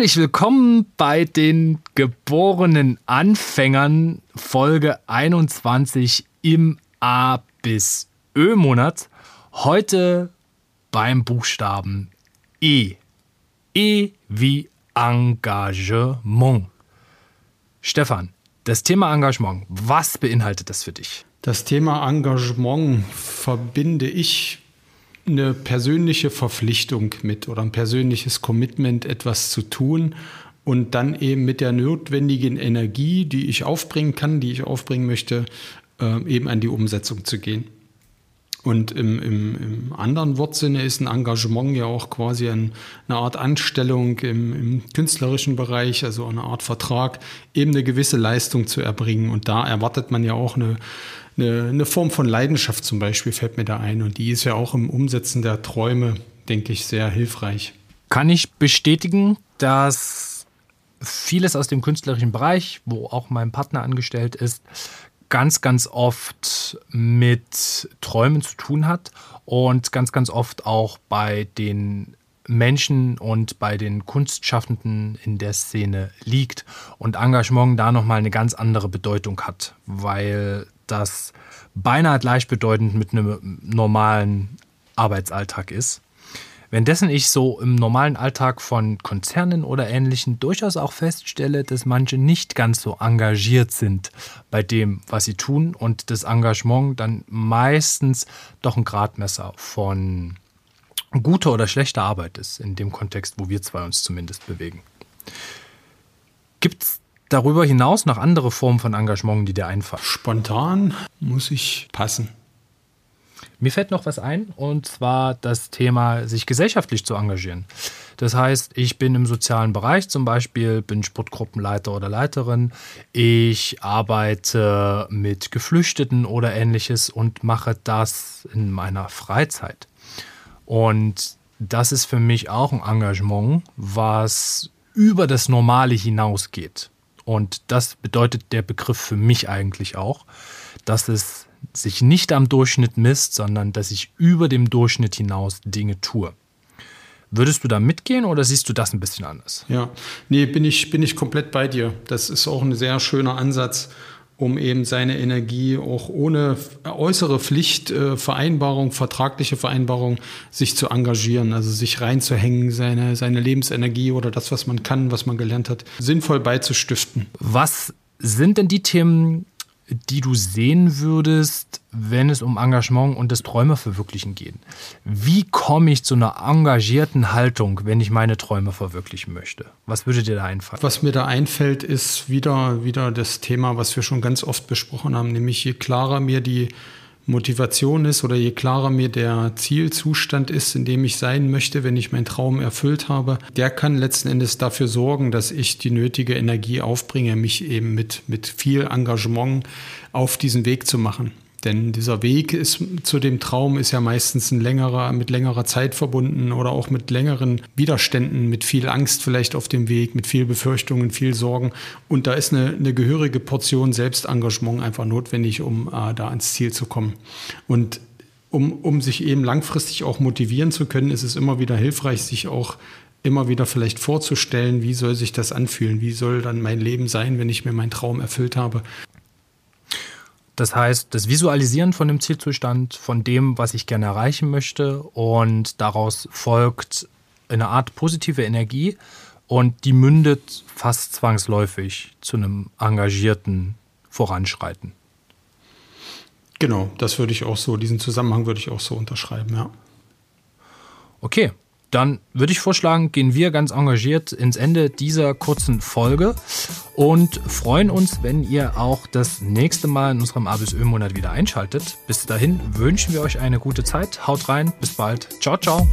Herzlich willkommen bei den geborenen Anfängern Folge 21 im A bis Ö Monat. Heute beim Buchstaben E. E wie Engagement. Stefan, das Thema Engagement, was beinhaltet das für dich? Das Thema Engagement verbinde ich eine persönliche Verpflichtung mit oder ein persönliches Commitment, etwas zu tun und dann eben mit der notwendigen Energie, die ich aufbringen kann, die ich aufbringen möchte, äh, eben an die Umsetzung zu gehen. Und im, im, im anderen Wortsinne ist ein Engagement ja auch quasi ein, eine Art Anstellung im, im, künstlerischen Bereich, also eine Art Vertrag, eben eine gewisse Leistung zu erbringen. Und da erwartet man ja auch eine, eine, eine Form von Leidenschaft zum Beispiel, fällt mir da ein. Und die ist ja auch im Umsetzen der Träume, denke ich, sehr hilfreich. Kann ich bestätigen, dass vieles aus dem künstlerischen Bereich, wo auch mein Partner angestellt ist, ganz, ganz oft mit Träumen zu tun hat und ganz, ganz oft auch bei den Menschen und bei den Kunstschaffenden in der Szene liegt und Engagement da nochmal eine ganz andere Bedeutung hat, weil das beinahe gleichbedeutend mit einem normalen Arbeitsalltag ist. Währenddessen ich so im normalen Alltag von Konzernen oder Ähnlichen durchaus auch feststelle, dass manche nicht ganz so engagiert sind bei dem, was sie tun und das Engagement dann meistens doch ein Gradmesser von guter oder schlechter Arbeit ist, in dem Kontext, wo wir zwei uns zumindest bewegen. Gibt es darüber hinaus noch andere Formen von Engagement, die dir einfallen? Spontan muss ich passen. Mir fällt noch was ein, und zwar das Thema, sich gesellschaftlich zu engagieren. Das heißt, ich bin im sozialen Bereich zum Beispiel, bin Sportgruppenleiter oder Leiterin. Ich arbeite mit Geflüchteten oder ähnliches und mache das in meiner Freizeit. Und das ist für mich auch ein Engagement, was über das Normale hinausgeht. Und das bedeutet der Begriff für mich eigentlich auch, dass es sich nicht am Durchschnitt misst, sondern dass ich über dem Durchschnitt hinaus Dinge tue. Würdest du da mitgehen oder siehst du das ein bisschen anders? Ja, nee, bin ich, bin ich komplett bei dir. Das ist auch ein sehr schöner Ansatz, um eben seine Energie auch ohne äußere Pflichtvereinbarung, äh, vertragliche Vereinbarung, sich zu engagieren, also sich reinzuhängen, seine, seine Lebensenergie oder das, was man kann, was man gelernt hat, sinnvoll beizustiften. Was sind denn die Themen, die du sehen würdest, wenn es um Engagement und das Träumeverwirklichen geht? Wie komme ich zu einer engagierten Haltung, wenn ich meine Träume verwirklichen möchte? Was würde dir da einfallen? Was mir da einfällt, ist wieder, wieder das Thema, was wir schon ganz oft besprochen haben, nämlich je klarer mir die Motivation ist oder je klarer mir der Zielzustand ist, in dem ich sein möchte, wenn ich meinen Traum erfüllt habe, der kann letzten Endes dafür sorgen, dass ich die nötige Energie aufbringe, mich eben mit, mit viel Engagement auf diesen Weg zu machen. Denn dieser Weg ist zu dem Traum ist ja meistens ein längerer, mit längerer Zeit verbunden oder auch mit längeren Widerständen, mit viel Angst vielleicht auf dem Weg, mit viel Befürchtungen, viel Sorgen. Und da ist eine, eine gehörige Portion Selbstengagement einfach notwendig, um äh, da ans Ziel zu kommen. Und um, um sich eben langfristig auch motivieren zu können, ist es immer wieder hilfreich, sich auch immer wieder vielleicht vorzustellen, wie soll sich das anfühlen, wie soll dann mein Leben sein, wenn ich mir meinen Traum erfüllt habe. Das heißt, das Visualisieren von dem Zielzustand, von dem, was ich gerne erreichen möchte und daraus folgt eine Art positive Energie und die mündet fast zwangsläufig zu einem engagierten Voranschreiten. Genau, das würde ich auch so, diesen Zusammenhang würde ich auch so unterschreiben, ja. Okay, dann würde ich vorschlagen, gehen wir ganz engagiert ins Ende dieser kurzen Folge und freuen uns, wenn ihr auch das nächste Mal in unserem A ABSÖ-Monat wieder einschaltet. Bis dahin wünschen wir euch eine gute Zeit. Haut rein, bis bald. Ciao, ciao.